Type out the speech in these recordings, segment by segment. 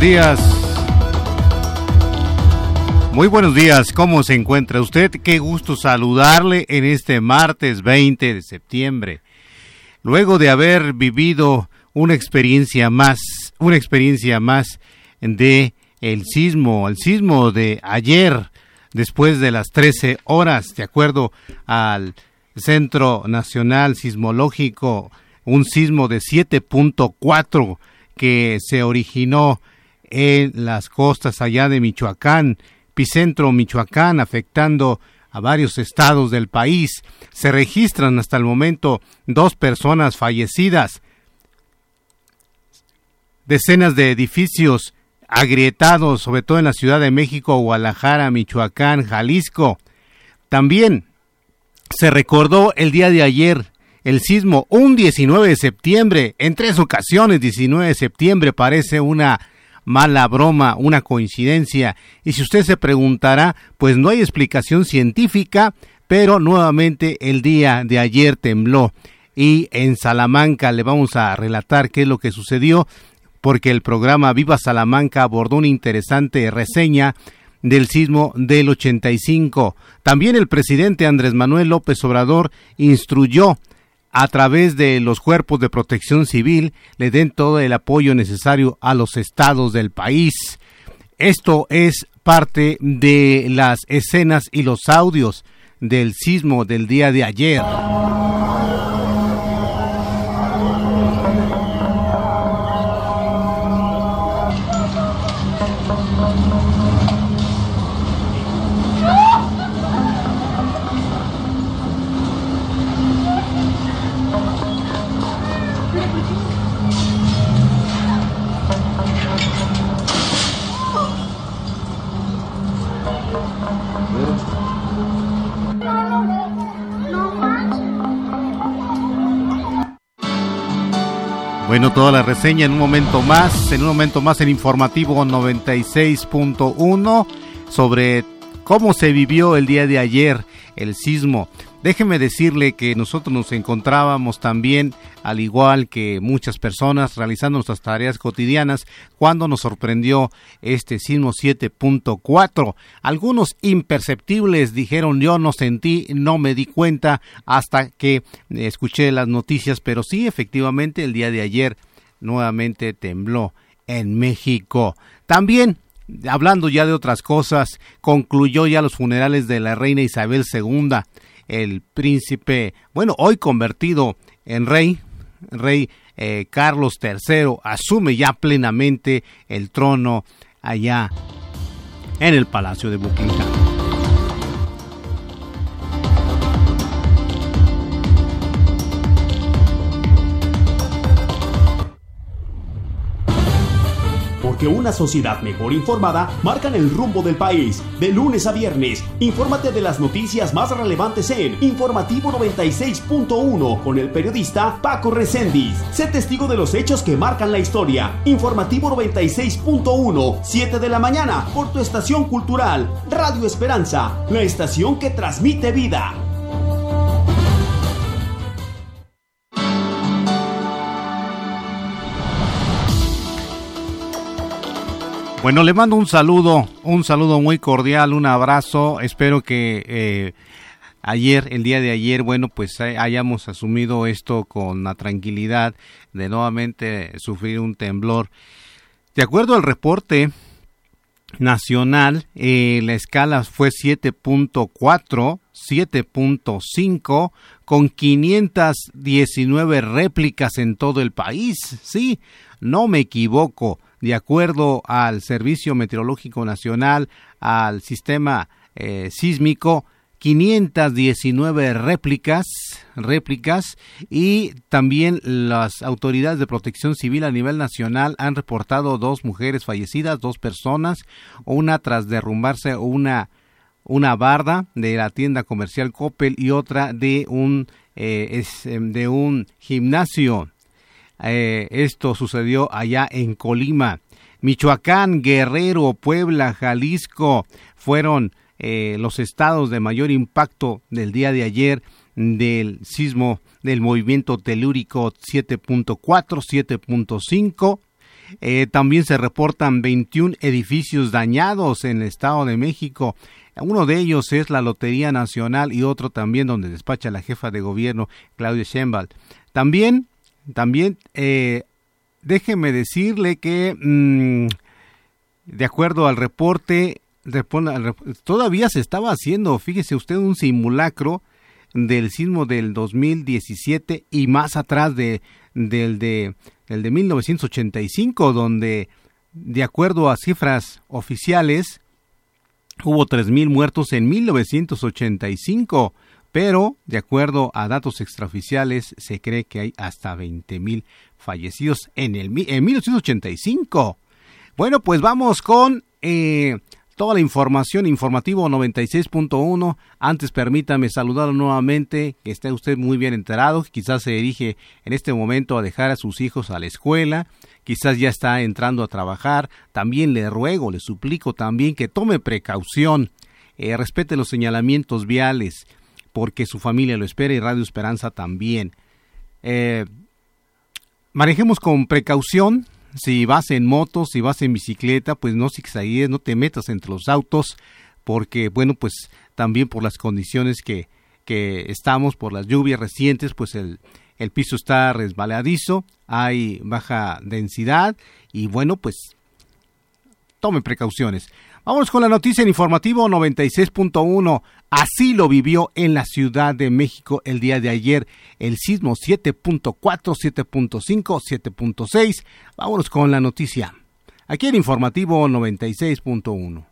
días. Muy buenos días, ¿cómo se encuentra usted? Qué gusto saludarle en este martes 20 de septiembre. Luego de haber vivido una experiencia más, una experiencia más de el sismo, el sismo de ayer, después de las 13 horas, de acuerdo al Centro Nacional Sismológico, un sismo de 7.4 que se originó en las costas allá de Michoacán, Picentro Michoacán, afectando a varios estados del país. Se registran hasta el momento dos personas fallecidas, decenas de edificios agrietados, sobre todo en la Ciudad de México, Guadalajara, Michoacán, Jalisco. También se recordó el día de ayer el sismo un 19 de septiembre, en tres ocasiones 19 de septiembre parece una mala broma, una coincidencia. Y si usted se preguntará, pues no hay explicación científica, pero nuevamente el día de ayer tembló. Y en Salamanca le vamos a relatar qué es lo que sucedió, porque el programa Viva Salamanca abordó una interesante reseña del sismo del 85. También el presidente Andrés Manuel López Obrador instruyó a través de los cuerpos de protección civil le den todo el apoyo necesario a los estados del país. Esto es parte de las escenas y los audios del sismo del día de ayer. Bueno, toda la reseña en un momento más, en un momento más en informativo 96.1 sobre cómo se vivió el día de ayer el sismo. Déjeme decirle que nosotros nos encontrábamos también, al igual que muchas personas, realizando nuestras tareas cotidianas cuando nos sorprendió este sismo 7.4. Algunos imperceptibles dijeron yo no sentí, no me di cuenta hasta que escuché las noticias, pero sí, efectivamente, el día de ayer nuevamente tembló en México. También hablando ya de otras cosas, concluyó ya los funerales de la reina Isabel II el príncipe, bueno, hoy convertido en rey, rey eh, Carlos III, asume ya plenamente el trono allá en el Palacio de Buckingham. Que una sociedad mejor informada marcan el rumbo del país. De lunes a viernes, infórmate de las noticias más relevantes en Informativo 96.1 con el periodista Paco Recendis. Sé testigo de los hechos que marcan la historia. Informativo 96.1, 7 de la mañana, por tu estación cultural, Radio Esperanza, la estación que transmite vida. Bueno, le mando un saludo, un saludo muy cordial, un abrazo. Espero que eh, ayer, el día de ayer, bueno, pues hayamos asumido esto con la tranquilidad de nuevamente sufrir un temblor. De acuerdo al reporte nacional, eh, la escala fue 7.4, 7.5, con 519 réplicas en todo el país. Sí, no me equivoco de acuerdo al Servicio Meteorológico Nacional, al sistema eh, sísmico, 519 réplicas, réplicas y también las autoridades de protección civil a nivel nacional han reportado dos mujeres fallecidas, dos personas, una tras derrumbarse una una barda de la tienda comercial Coppel y otra de un eh, em, de un gimnasio eh, esto sucedió allá en Colima. Michoacán, Guerrero, Puebla, Jalisco fueron eh, los estados de mayor impacto del día de ayer del sismo del movimiento telúrico 7.4, 7.5. Eh, también se reportan 21 edificios dañados en el Estado de México. Uno de ellos es la Lotería Nacional y otro también donde despacha la jefa de gobierno, Claudia Sheinbaum. También, también, eh, déjeme decirle que, mm, de acuerdo al reporte, todavía se estaba haciendo, fíjese usted, un simulacro del sismo del 2017 y más atrás de, del de, el de 1985, donde, de acuerdo a cifras oficiales, hubo 3.000 muertos en 1985, pero de acuerdo a datos extraoficiales se cree que hay hasta 20.000 fallecidos en, el, en 1985. Bueno, pues vamos con eh, toda la información, informativo 96.1. Antes permítame saludarlo nuevamente, que esté usted muy bien enterado, quizás se dirige en este momento a dejar a sus hijos a la escuela, quizás ya está entrando a trabajar, también le ruego, le suplico también que tome precaución, eh, respete los señalamientos viales, porque su familia lo espera y Radio Esperanza también. Eh, manejemos con precaución, si vas en moto, si vas en bicicleta, pues no zigzaguees, no te metas entre los autos, porque, bueno, pues también por las condiciones que, que estamos, por las lluvias recientes, pues el, el piso está resbaladizo, hay baja densidad y, bueno, pues tome precauciones. Vamos con la noticia en informativo 96.1. Así lo vivió en la Ciudad de México el día de ayer el sismo 7.4, 7.5, 7.6. Vámonos con la noticia. Aquí en informativo 96.1.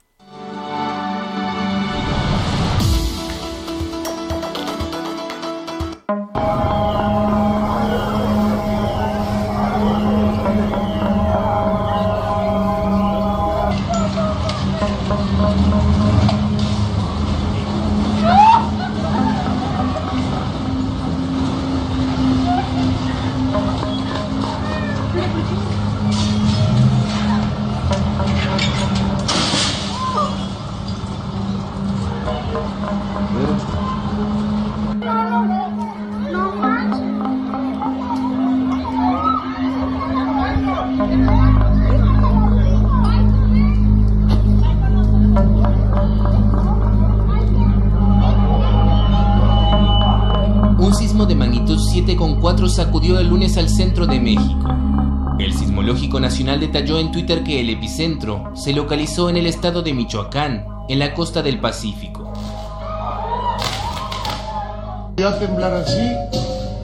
sacudió el lunes al centro de México. El Sismológico Nacional detalló en Twitter que el epicentro se localizó en el estado de Michoacán, en la costa del Pacífico. a temblar así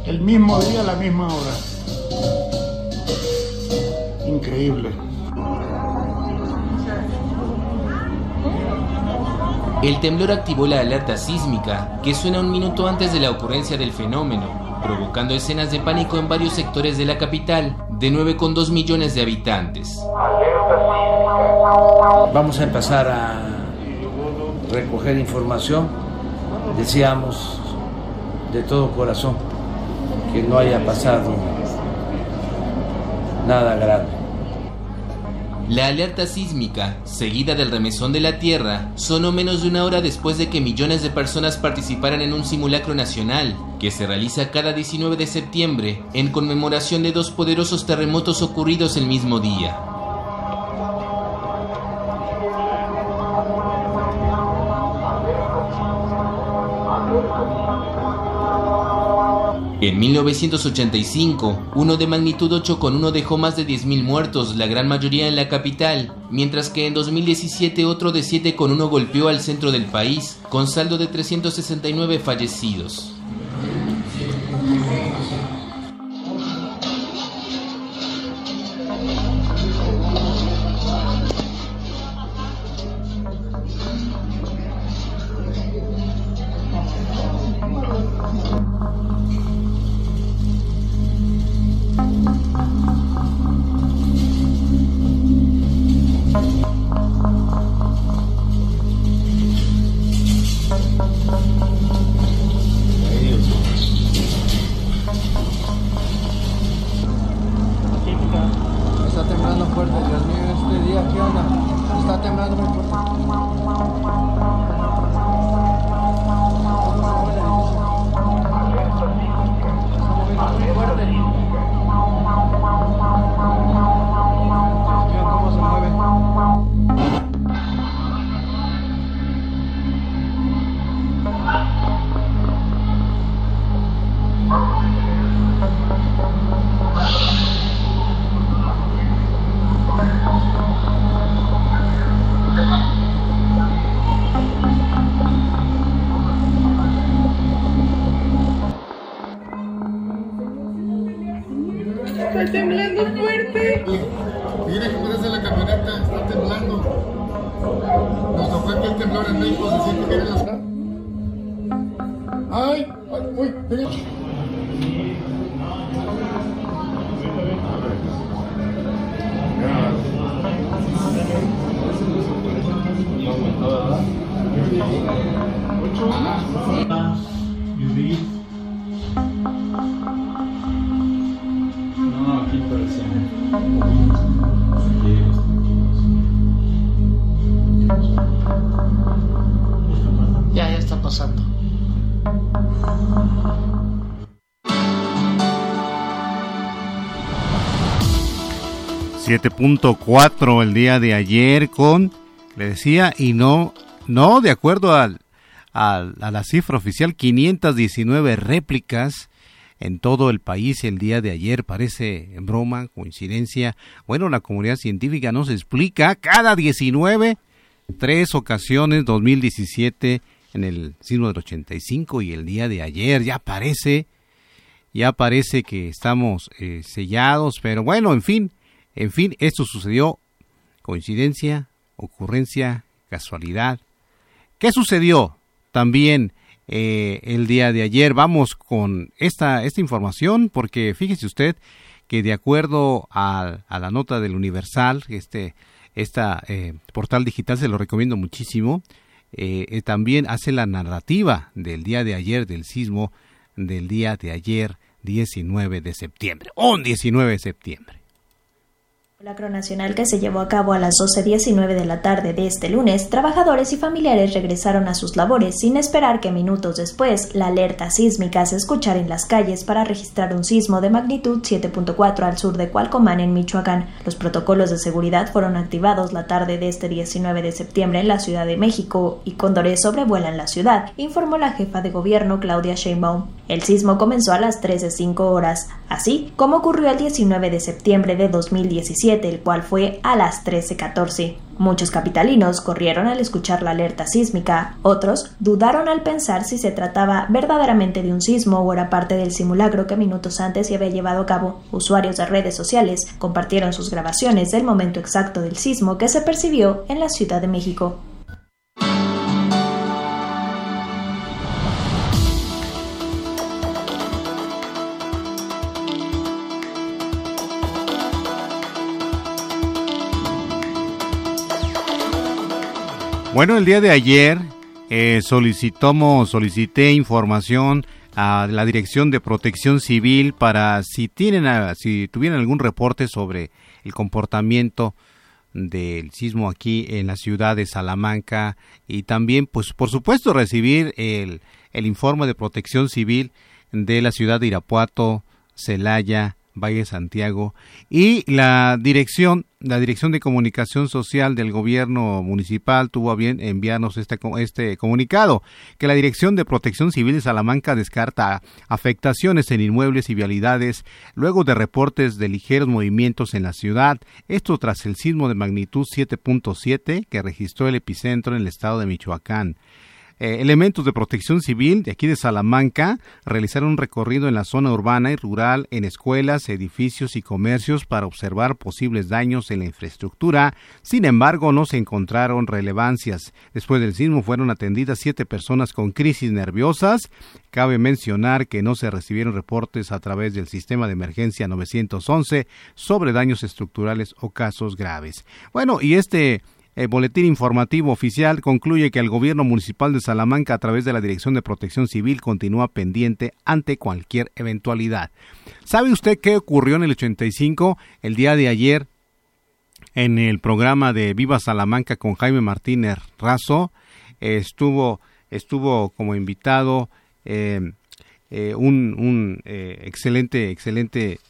el mismo día, a la misma hora. Increíble. El temblor activó la alerta sísmica, que suena un minuto antes de la ocurrencia del fenómeno, provocando escenas de pánico en varios sectores de la capital, de 9,2 millones de habitantes. Vamos a empezar a recoger información. Deseamos de todo corazón que no haya pasado nada grave. La alerta sísmica, seguida del remesón de la Tierra, sonó menos de una hora después de que millones de personas participaran en un simulacro nacional, que se realiza cada 19 de septiembre, en conmemoración de dos poderosos terremotos ocurridos el mismo día. En 1985, uno de magnitud 8 con uno dejó más de 10.000 muertos, la gran mayoría en la capital, mientras que en 2017 otro de 7 con uno golpeó al centro del país, con saldo de 369 fallecidos. Está temblando fuerte, Dios mío, este día, ¿qué onda? Está temblando muy fuerte. You leave. 7.4 el día de ayer con, le decía, y no, no, de acuerdo al, al, a la cifra oficial, 519 réplicas en todo el país el día de ayer. Parece broma, coincidencia. Bueno, la comunidad científica nos explica cada 19, tres ocasiones, 2017 en el siglo del 85 y el día de ayer. Ya parece, ya parece que estamos eh, sellados, pero bueno, en fin, en fin, esto sucedió coincidencia, ocurrencia, casualidad. ¿Qué sucedió también eh, el día de ayer? Vamos con esta, esta información porque fíjese usted que de acuerdo a, la nota del Universal, este eh, portal digital se lo recomiendo muchísimo, eh, también hace la narrativa del día de ayer del sismo del día de ayer 19 de septiembre, un 19 de septiembre simulacro nacional que se llevó a cabo a las 12.19 de la tarde de este lunes, trabajadores y familiares regresaron a sus labores sin esperar que minutos después la alerta sísmica se escuchara en las calles para registrar un sismo de magnitud 7.4 al sur de Cualcomán en Michoacán. Los protocolos de seguridad fueron activados la tarde de este 19 de septiembre en la Ciudad de México y cóndores sobrevuelan la ciudad, informó la jefa de gobierno Claudia Sheinbaum. El sismo comenzó a las 13.05 horas, así como ocurrió el 19 de septiembre de 2017, el cual fue a las 13.14. Muchos capitalinos corrieron al escuchar la alerta sísmica, otros dudaron al pensar si se trataba verdaderamente de un sismo o era parte del simulacro que minutos antes se había llevado a cabo. Usuarios de redes sociales compartieron sus grabaciones del momento exacto del sismo que se percibió en la Ciudad de México. Bueno, el día de ayer eh, solicitamos, solicité información a la Dirección de Protección Civil para si tienen, si tuvieran algún reporte sobre el comportamiento del sismo aquí en la ciudad de Salamanca y también, pues, por supuesto, recibir el, el informe de Protección Civil de la ciudad de Irapuato, Celaya, Valle Santiago y la dirección la dirección de comunicación social del gobierno municipal tuvo a bien enviarnos este, este comunicado que la dirección de protección civil de Salamanca descarta afectaciones en inmuebles y vialidades luego de reportes de ligeros movimientos en la ciudad esto tras el sismo de magnitud 7.7 que registró el epicentro en el estado de Michoacán eh, elementos de protección civil de aquí de Salamanca realizaron un recorrido en la zona urbana y rural, en escuelas, edificios y comercios para observar posibles daños en la infraestructura. Sin embargo, no se encontraron relevancias. Después del sismo fueron atendidas siete personas con crisis nerviosas. Cabe mencionar que no se recibieron reportes a través del sistema de emergencia 911 sobre daños estructurales o casos graves. Bueno, y este el boletín informativo oficial concluye que el gobierno municipal de Salamanca a través de la Dirección de Protección Civil continúa pendiente ante cualquier eventualidad. ¿Sabe usted qué ocurrió en el 85 el día de ayer en el programa de Viva Salamanca con Jaime Martínez Razo? estuvo estuvo como invitado eh, eh, un, un eh, excelente excelente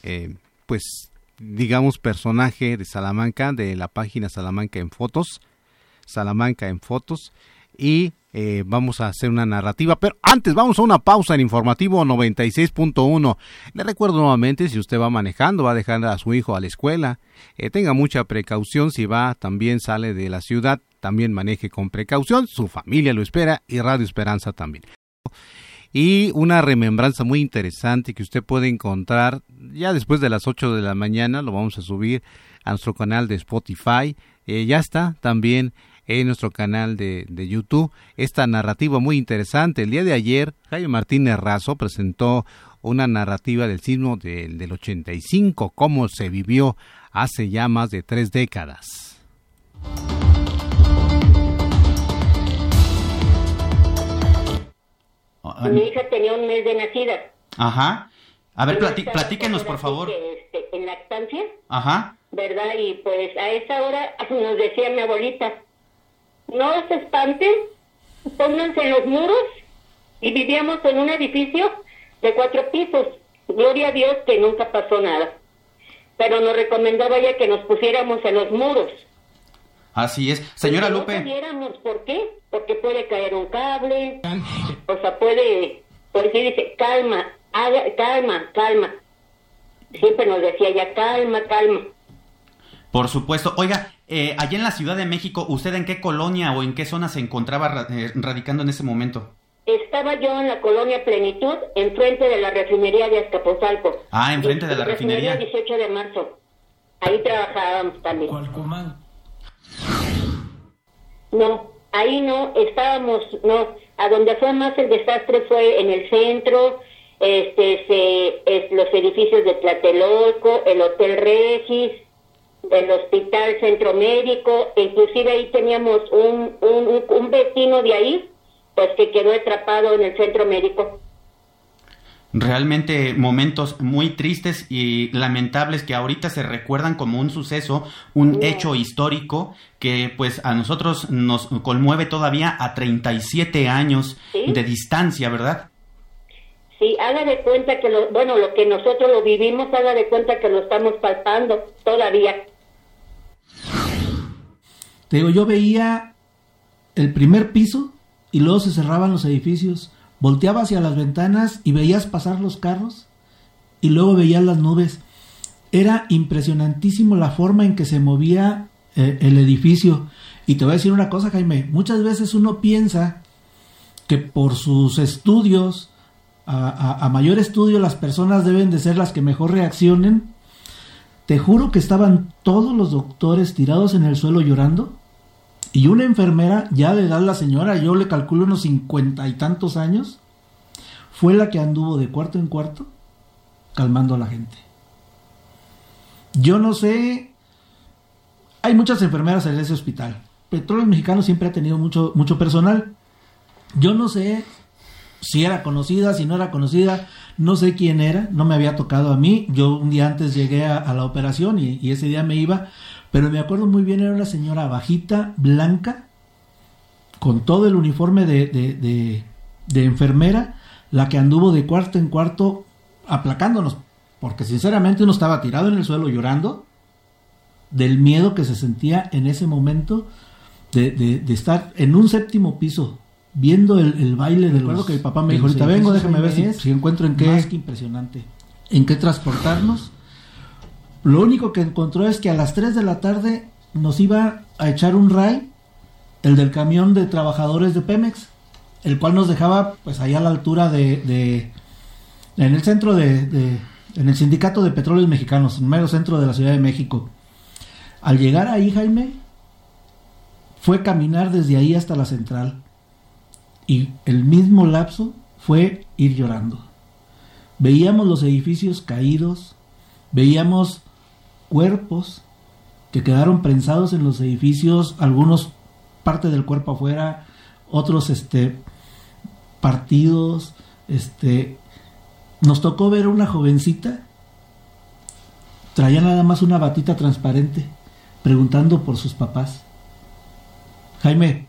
pues digamos, personaje de Salamanca, de la página Salamanca en Fotos, Salamanca en Fotos, y eh, vamos a hacer una narrativa, pero antes vamos a una pausa en informativo 96.1. Le recuerdo nuevamente, si usted va manejando, va a dejar a su hijo a la escuela, eh, tenga mucha precaución, si va, también sale de la ciudad, también maneje con precaución, su familia lo espera y Radio Esperanza también. Y una remembranza muy interesante que usted puede encontrar ya después de las 8 de la mañana, lo vamos a subir a nuestro canal de Spotify, eh, ya está también en nuestro canal de, de, YouTube esta narrativa muy interesante. El día de ayer, Jaime Martínez Razo presentó una narrativa del sismo del, del 85, cómo se vivió hace ya más de tres décadas. Mi hija tenía un mes de nacida. Ajá. A ver, platíquenos, por favor. Este, en lactancia. Ajá. ¿Verdad? Y pues a esa hora nos decía mi abuelita, no se espanten, pónganse en los muros y vivíamos en un edificio de cuatro pisos. Gloria a Dios que nunca pasó nada. Pero nos recomendaba ya que nos pusiéramos en los muros. Así es. Señora no Lupe. No ¿por qué? Porque puede caer un cable, o sea, puede, por si dice, calma, haga, calma, calma. Siempre nos decía ya, calma, calma. Por supuesto. Oiga, eh, allá en la Ciudad de México, ¿usted en qué colonia o en qué zona se encontraba eh, radicando en ese momento? Estaba yo en la colonia Plenitud, enfrente de la refinería de Azcapotzalco. Ah, enfrente de la refinería. 18 de marzo. Ahí trabajábamos también. No, ahí no, estábamos, no, a donde fue más el desastre fue en el centro, este, se, los edificios de Tlatelolco, el Hotel Regis, el Hospital Centro Médico, inclusive ahí teníamos un, un, un vecino de ahí, pues que quedó atrapado en el Centro Médico realmente momentos muy tristes y lamentables que ahorita se recuerdan como un suceso, un hecho histórico que pues a nosotros nos conmueve todavía a 37 años de distancia, ¿verdad? Sí, haga de cuenta que lo, bueno, lo que nosotros lo vivimos, haga de cuenta que lo estamos palpando todavía. Te digo, yo veía el primer piso y luego se cerraban los edificios Volteaba hacia las ventanas y veías pasar los carros y luego veías las nubes. Era impresionantísimo la forma en que se movía eh, el edificio. Y te voy a decir una cosa, Jaime, muchas veces uno piensa que por sus estudios, a, a, mayor estudio, las personas deben de ser las que mejor reaccionen. Te juro que estaban todos los doctores tirados en el suelo llorando y una enfermera, ya de edad la señora, yo le calculo unos cincuenta y tantos años, fue la que anduvo de cuarto en cuarto calmando a la gente. Yo no sé, hay muchas enfermeras en ese hospital. Petróleos Mexicanos siempre ha tenido mucho, mucho personal. Yo no sé si era conocida, si no era conocida, no sé quién era, no me había tocado a mí. Yo un día antes llegué a, la operación y, y, ese día me iba, pero me acuerdo muy bien, era una señora bajita, blanca, con todo el uniforme de, de, enfermera, la que anduvo de cuarto en cuarto aplacándonos, porque sinceramente uno estaba tirado en el suelo llorando del miedo que se sentía en ese momento de, estar en un séptimo piso viendo el, baile del Recuerdo que mi papá me dijo, ahorita vengo, déjame ver si, si, encuentro en qué... Más que impresionante. En qué transportarnos lo único que encontró es que a las 3 de la tarde nos iba a echar un ray, el del camión de trabajadores de Pemex, el cual nos dejaba pues allá a la altura de, de en el centro de, de, en el sindicato de petróleos mexicanos, en el medio centro de la Ciudad de México. Al llegar ahí, Jaime, fue caminar desde ahí hasta la central. Y el mismo lapso fue ir llorando. Veíamos los edificios caídos, veíamos cuerpos que quedaron prensados en los edificios, algunos parte del cuerpo afuera, otros este partidos, este nos tocó ver una jovencita traía nada más una batita transparente preguntando por sus papás. Jaime,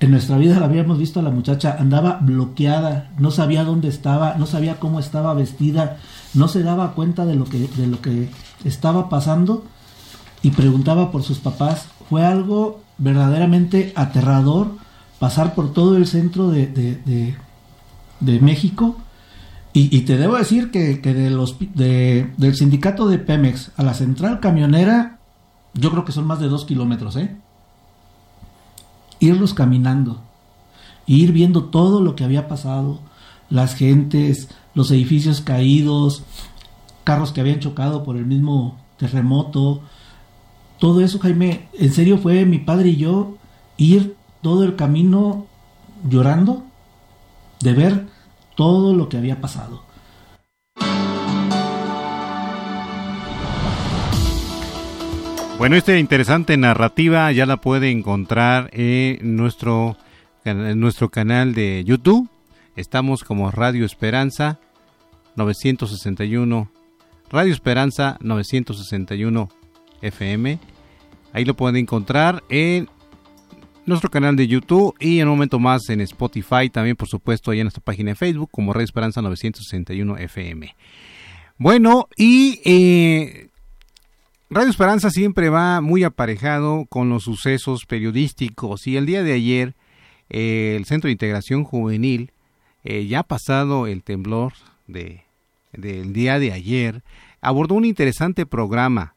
en nuestra vida la habíamos visto a la muchacha, andaba bloqueada, no sabía dónde estaba, no sabía cómo estaba vestida, no se daba cuenta de lo que, de lo que estaba pasando y preguntaba por sus papás. Fue algo verdaderamente aterrador pasar por todo el centro de, de, México. Y, te debo decir que, que de los, del sindicato de Pemex a la central camionera, yo creo que son más de dos kilómetros, ¿eh? Irlos caminando. ir viendo todo lo que había pasado, las gentes, los edificios caídos, carros que habían chocado por el mismo terremoto. Todo eso, Jaime, en serio fue mi padre y yo ir todo el camino llorando de ver todo lo que había pasado. Bueno, esta interesante narrativa ya la puede encontrar en nuestro, en nuestro canal de YouTube. Estamos como Radio Esperanza 961 Radio Esperanza 961 FM. Ahí lo pueden encontrar en nuestro canal de YouTube y en un momento más en Spotify, también por supuesto ahí en nuestra página de Facebook como Radio Esperanza 961 FM. Bueno, y eh, Radio Esperanza siempre va muy aparejado con los sucesos periodísticos y el día de ayer eh, el Centro de Integración Juvenil, eh, ya pasado el temblor de del día de ayer, abordó un interesante programa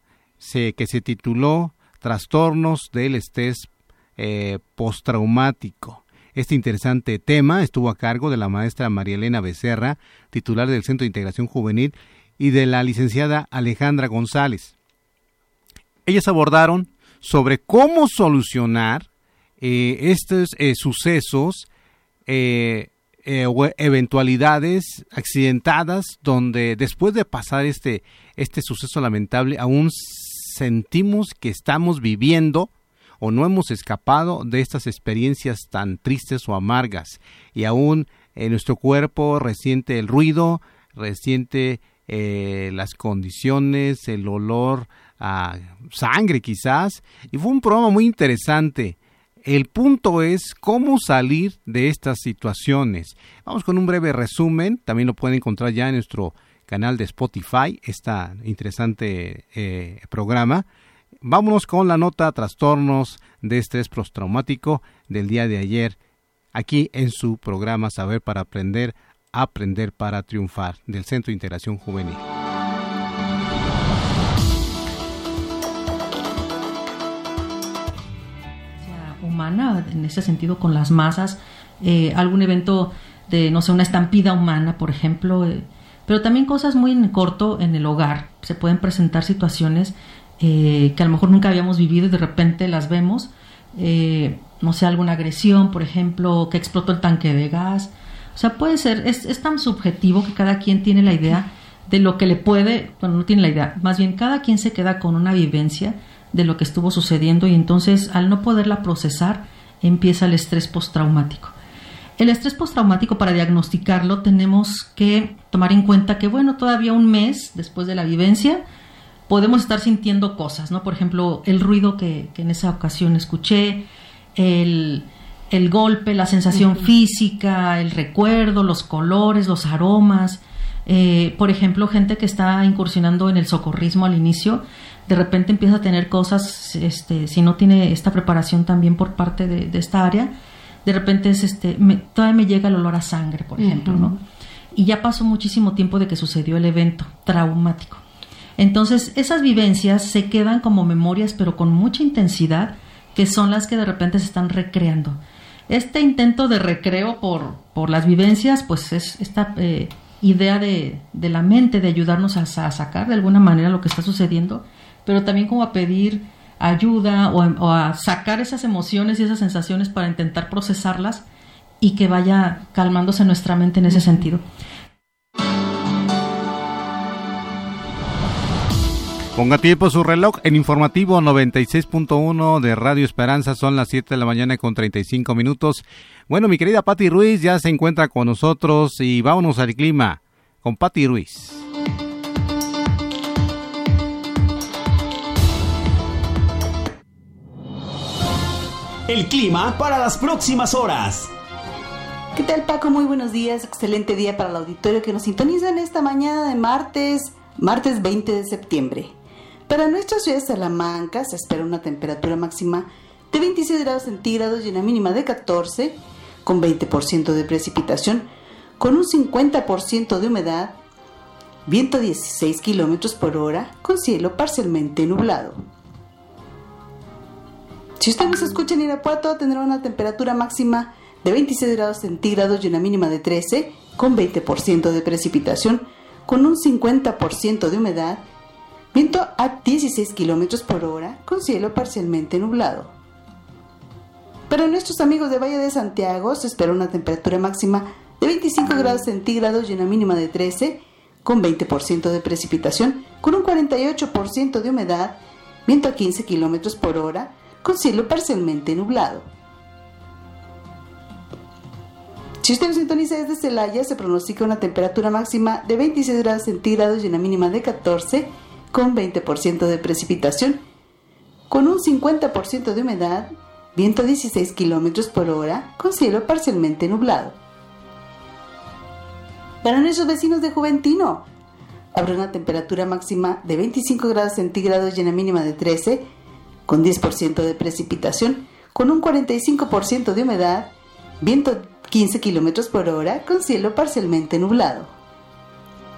que se tituló Trastornos del estrés eh, postraumático. Este interesante tema estuvo a cargo de la maestra María Elena Becerra, titular del Centro de Integración Juvenil, y de la licenciada Alejandra González. Ellas abordaron sobre cómo solucionar eh, estos eh, sucesos eh, eventualidades accidentadas donde después de pasar este, este suceso lamentable aún sentimos que estamos viviendo o no hemos escapado de estas experiencias tan tristes o amargas. Y aún en nuestro cuerpo resiente el ruido, resiente eh, las condiciones, el olor a sangre quizás. Y fue un programa muy interesante el punto es cómo salir de estas situaciones. Vamos con un breve resumen, también lo pueden encontrar ya en nuestro canal de Spotify, este interesante eh, programa. Vámonos con la nota trastornos de estrés postraumático del día de ayer, aquí en su programa Saber para Aprender, Aprender para Triunfar, del Centro de Integración Juvenil. En ese sentido con las masas, eh, algún evento de, no sé, una estampida humana, por ejemplo, eh, pero también cosas muy en corto en el hogar. Se pueden presentar situaciones eh, que a lo mejor nunca habíamos vivido y de repente las vemos. no sé, alguna agresión, por ejemplo, que explotó el tanque de gas. O sea, puede ser, es, es tan subjetivo que cada quien tiene la idea de lo que le puede, bueno, no tiene la idea, más bien cada quien se queda con una vivencia de lo que estuvo sucediendo y entonces al no poderla procesar empieza el estrés postraumático. El estrés postraumático para diagnosticarlo tenemos que tomar en cuenta que bueno, todavía un mes después de la vivencia podemos estar sintiendo cosas, ¿no? Por ejemplo, el ruido que, en esa ocasión escuché, el, golpe, la sensación física, el recuerdo, los colores, los aromas. Eh, por ejemplo, gente que está incursionando en el socorrismo al inicio, de repente empieza a tener cosas, este, si no tiene esta preparación también por parte de, esta área, de repente es este, todavía me llega el olor a sangre, por ejemplo, ¿no? Y ya pasó muchísimo tiempo de que sucedió el evento traumático. Entonces, esas vivencias se quedan como memorias, pero con mucha intensidad, que son las que de repente se están recreando. Este intento de recreo por, por las vivencias, pues es esta eh, idea de, de, la mente de ayudarnos a, a, sacar de alguna manera lo que está sucediendo pero también como a pedir ayuda o, a sacar esas emociones y esas sensaciones para intentar procesarlas y que vaya calmándose nuestra mente en ese sentido. Ponga tiempo su reloj en informativo 96.1 de Radio Esperanza, son las 7 de la mañana con 35 minutos. Bueno, mi querida Patti Ruiz ya se encuentra con nosotros y vámonos al clima con Patti Ruiz. El clima para las próximas horas. ¿Qué tal Paco? Muy buenos días, excelente día para el auditorio que nos sintoniza en esta mañana de martes, martes 20 de septiembre. Para nuestra ciudad de Salamanca se espera una temperatura máxima de 26 grados centígrados y una mínima de 14, con 20% de precipitación, con un 50% de humedad, viento 16 kilómetros por hora, con cielo parcialmente nublado. Si usted nos escucha en Irapuato, tendrá una temperatura máxima de 26 grados centígrados y una mínima de 13, con 20% de precipitación, con un 50% de humedad, viento a 16 kilómetros por hora, con cielo parcialmente nublado. Para nuestros amigos de Valle de Santiago se espera una temperatura máxima de 25 grados centígrados y una mínima de 13, con 20% de precipitación, con un 48% de humedad, viento a 15 kilómetros por hora, con cielo parcialmente nublado. Si usted nos sintoniza desde Celaya, se pronostica una temperatura máxima de 26 grados centígrados y una mínima de 14, con 20% de precipitación, con un 50% de humedad, viento a 16 kilómetros por hora, con cielo parcialmente nublado. Para nuestros vecinos de Juventino, habrá una temperatura máxima de 25 grados centígrados y una mínima de 13, con 10% de precipitación, con un 45% de humedad, viento 15 kilómetros por hora, con cielo parcialmente nublado.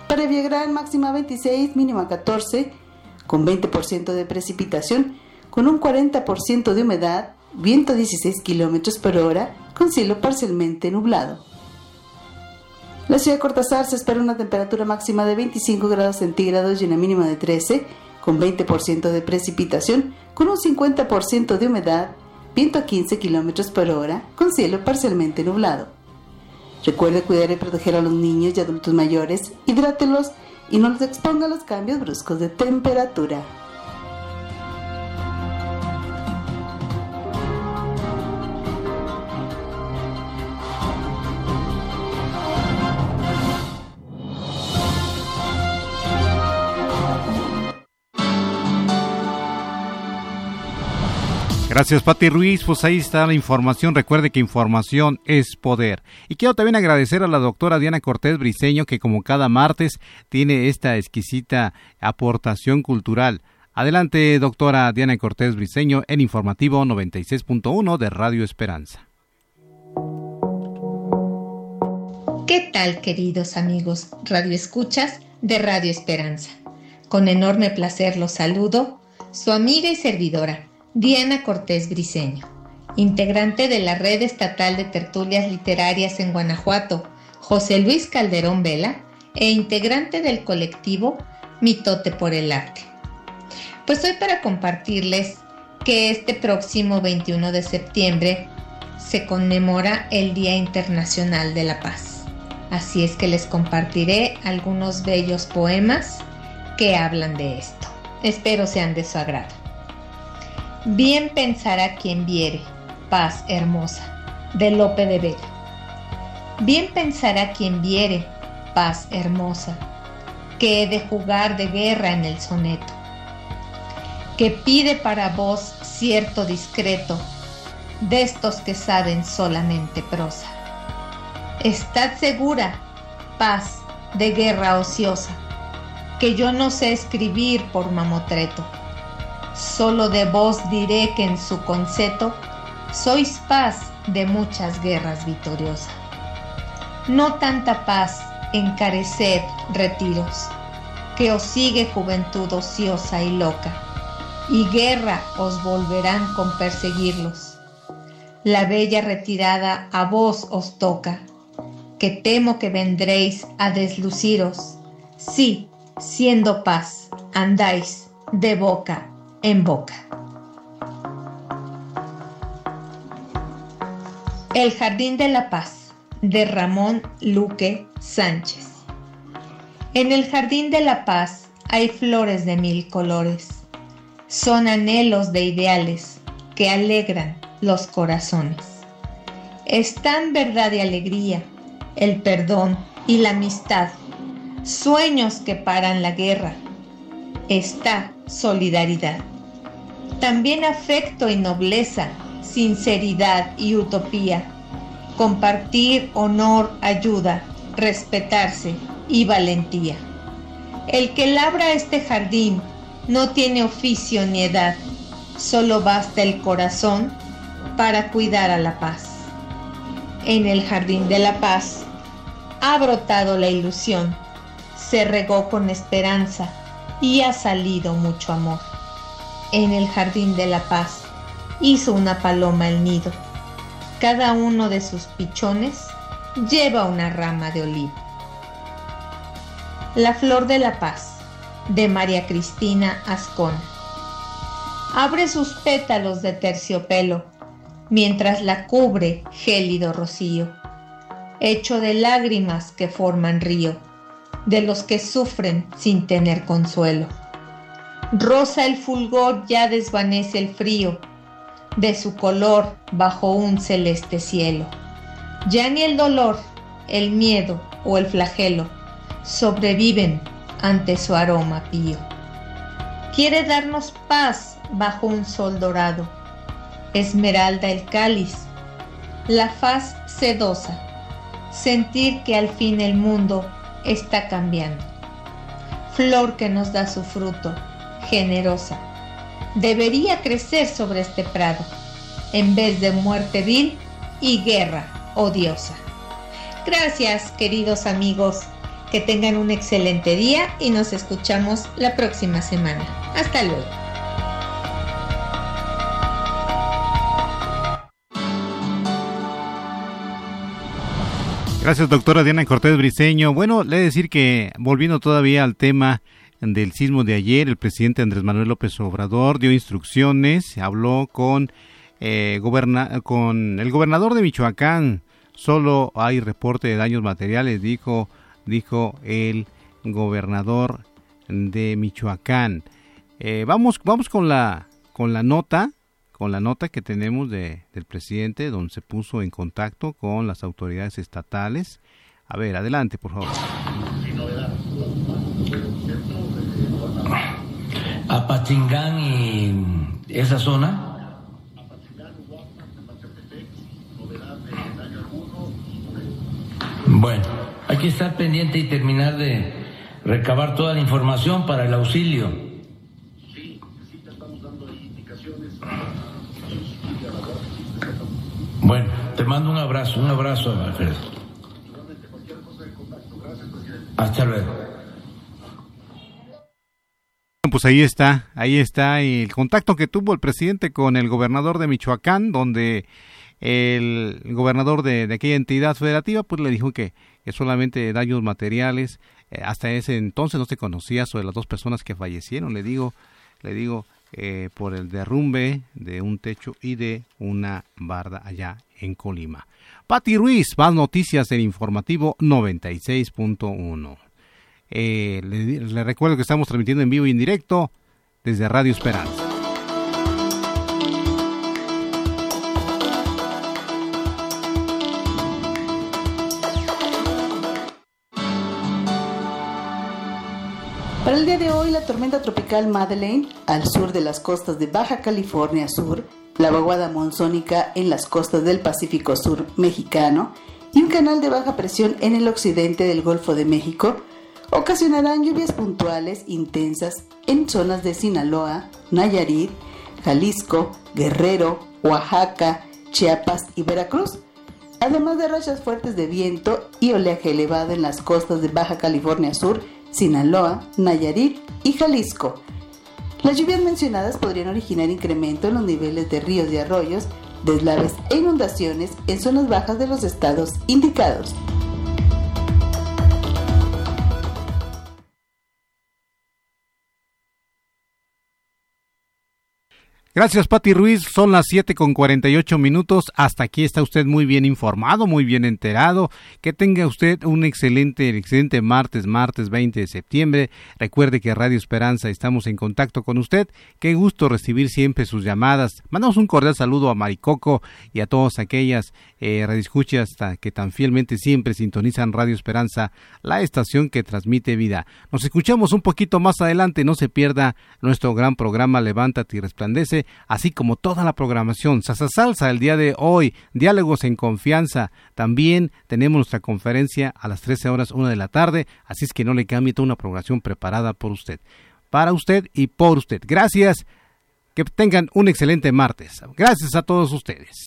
Para Villagrán, máxima 26, mínima 14, con 20% de precipitación, con un 40% de humedad, viento 16 kilómetros por hora, con cielo parcialmente nublado. La ciudad de Cortázar se espera una temperatura máxima de 25 grados centígrados y una mínima de 13, con 20% de precipitación, con un 50% de humedad, viento a 15 kilómetros por hora, con cielo parcialmente nublado. Recuerde cuidar y proteger a los niños y adultos mayores, hidrátelos y no los exponga a los cambios bruscos de temperatura. Gracias, Pati Ruiz. Pues ahí está la información. Recuerde que información es poder. Y quiero también agradecer a la doctora Diana Cortés Briseño, que como cada martes tiene esta exquisita aportación cultural. Adelante, doctora Diana Cortés Briseño, en Informativo 96.1 de Radio Esperanza. ¿Qué tal, queridos amigos Radio Escuchas de Radio Esperanza? Con enorme placer los saludo, su amiga y servidora, Diana Cortés Briceño, integrante de la Red Estatal de Tertulias Literarias en Guanajuato, José Luis Calderón Vela, e integrante del colectivo Mitote por el Arte. Pues hoy para compartirles que este próximo 21 de septiembre se conmemora el Día Internacional de la Paz. Así es que les compartiré algunos bellos poemas que hablan de esto. Espero sean de su agrado. Bien pensará quien viere, paz hermosa, de Lope de Vega. Bien pensará quien viere, paz hermosa, que he de jugar de guerra en el soneto, que pide para vos cierto discreto, de estos que saben solamente prosa. Estad segura, paz de guerra ociosa, que yo no sé escribir por mamotreto Solo de vos diré que en su conceto sois paz de muchas guerras victoriosas. No tanta paz encareced retiros, que os sigue juventud ociosa y loca, y guerra os volverán con perseguirlos. La bella retirada a vos os toca, que temo que vendréis a desluciros, si, siendo paz, andáis de boca en boca. El Jardín de la Paz de Ramón Luque Sánchez. En el Jardín de la Paz hay flores de mil colores. Son anhelos de ideales que alegran los corazones. Están verdad y alegría, el perdón y la amistad, sueños que paran la guerra. Está solidaridad también afecto y nobleza, sinceridad y utopía, compartir honor, ayuda, respetarse y valentía. El que labra este jardín no tiene oficio ni edad, solo basta el corazón para cuidar a la paz. En el jardín de la paz ha brotado la ilusión, se regó con esperanza y ha salido mucho amor en el jardín de la paz hizo una paloma el nido. Cada uno de sus pichones lleva una rama de olivo. La flor de la paz, de María Cristina Ascona. Abre sus pétalos de terciopelo, mientras la cubre gélido rocío, hecho de lágrimas que forman río, de los que sufren sin tener consuelo. Rosa el fulgor ya desvanece el frío, de su color bajo un celeste cielo. Ya ni el dolor, el miedo o el flagelo sobreviven ante su aroma pío. Quiere darnos paz bajo un sol dorado, esmeralda el cáliz, la faz sedosa, sentir que al fin el mundo está cambiando. Flor que nos da su fruto, generosa, debería crecer sobre este prado, en vez de muerte vil y guerra odiosa. Gracias, queridos amigos. Que tengan un excelente día y nos escuchamos la próxima semana. Hasta luego. Gracias, doctora Diana Cortés Briceño. Bueno, le decir que, volviendo todavía al tema del sismo de ayer, el presidente Andrés Manuel López Obrador dio instrucciones, habló con, eh, con el gobernador de Michoacán. Solo hay reporte de daños materiales, dijo dijo el gobernador de Michoacán. Eh, vamos, vamos con la, con la nota, con la nota que tenemos de, del presidente, donde se puso en contacto con las autoridades estatales. A ver, adelante, por favor. Apachingán y esa zona. Bueno. Hay que estar pendiente y terminar de recabar toda la información para el auxilio. Bueno, te mando un abrazo, un abrazo, Alfredo. Hasta luego. Pues ahí está, ahí está el contacto que tuvo el presidente con el gobernador de Michoacán, donde el gobernador de, aquella entidad federativa pues le dijo que que solamente daños materiales. Eh, hasta ese entonces no se conocía sobre las dos personas que fallecieron, le digo, le digo, eh, por el derrumbe de un techo y de una barda allá en Colima. Pati Ruiz, más noticias en informativo 96.1. Eh, le, le recuerdo que estamos transmitiendo en vivo y en directo desde Radio Esperanza. Para el día de hoy, la tormenta tropical Madeleine, al sur de las costas de Baja California Sur, la vaguada monzónica en las costas del Pacífico Sur mexicano y un canal de baja presión en el occidente del Golfo de México ocasionarán lluvias puntuales intensas en zonas de Sinaloa, Nayarit, Jalisco, Guerrero, Oaxaca, Chiapas y Veracruz, además de rachas fuertes de viento y oleaje elevado en las costas de Baja California Sur Sinaloa, Nayarit y Jalisco. Las lluvias mencionadas podrían originar incremento en los niveles de ríos y arroyos, deslaves e inundaciones en zonas bajas de los estados indicados. Gracias, Pati Ruiz. Son las 7 con 48 minutos. Hasta aquí está usted muy bien informado, muy bien enterado. Que tenga usted un excelente, excelente martes, martes 20 de septiembre. Recuerde que Radio Esperanza estamos en contacto con usted. Qué gusto recibir siempre sus llamadas. Mandamos un cordial saludo a Maricoco y a todas aquellas eh, radioescuchas que tan fielmente siempre sintonizan Radio Esperanza, la estación que transmite vida. Nos escuchamos un poquito más adelante. No se pierda nuestro gran programa Levántate y Resplandece así como toda la programación. Sasa Salsa el día de hoy, Diálogos en Confianza. También tenemos nuestra conferencia a las 13 horas, una de la tarde, así es que no le cambie toda una programación preparada por usted. Para usted y por usted. Gracias. Que tengan un excelente martes. Gracias a todos ustedes.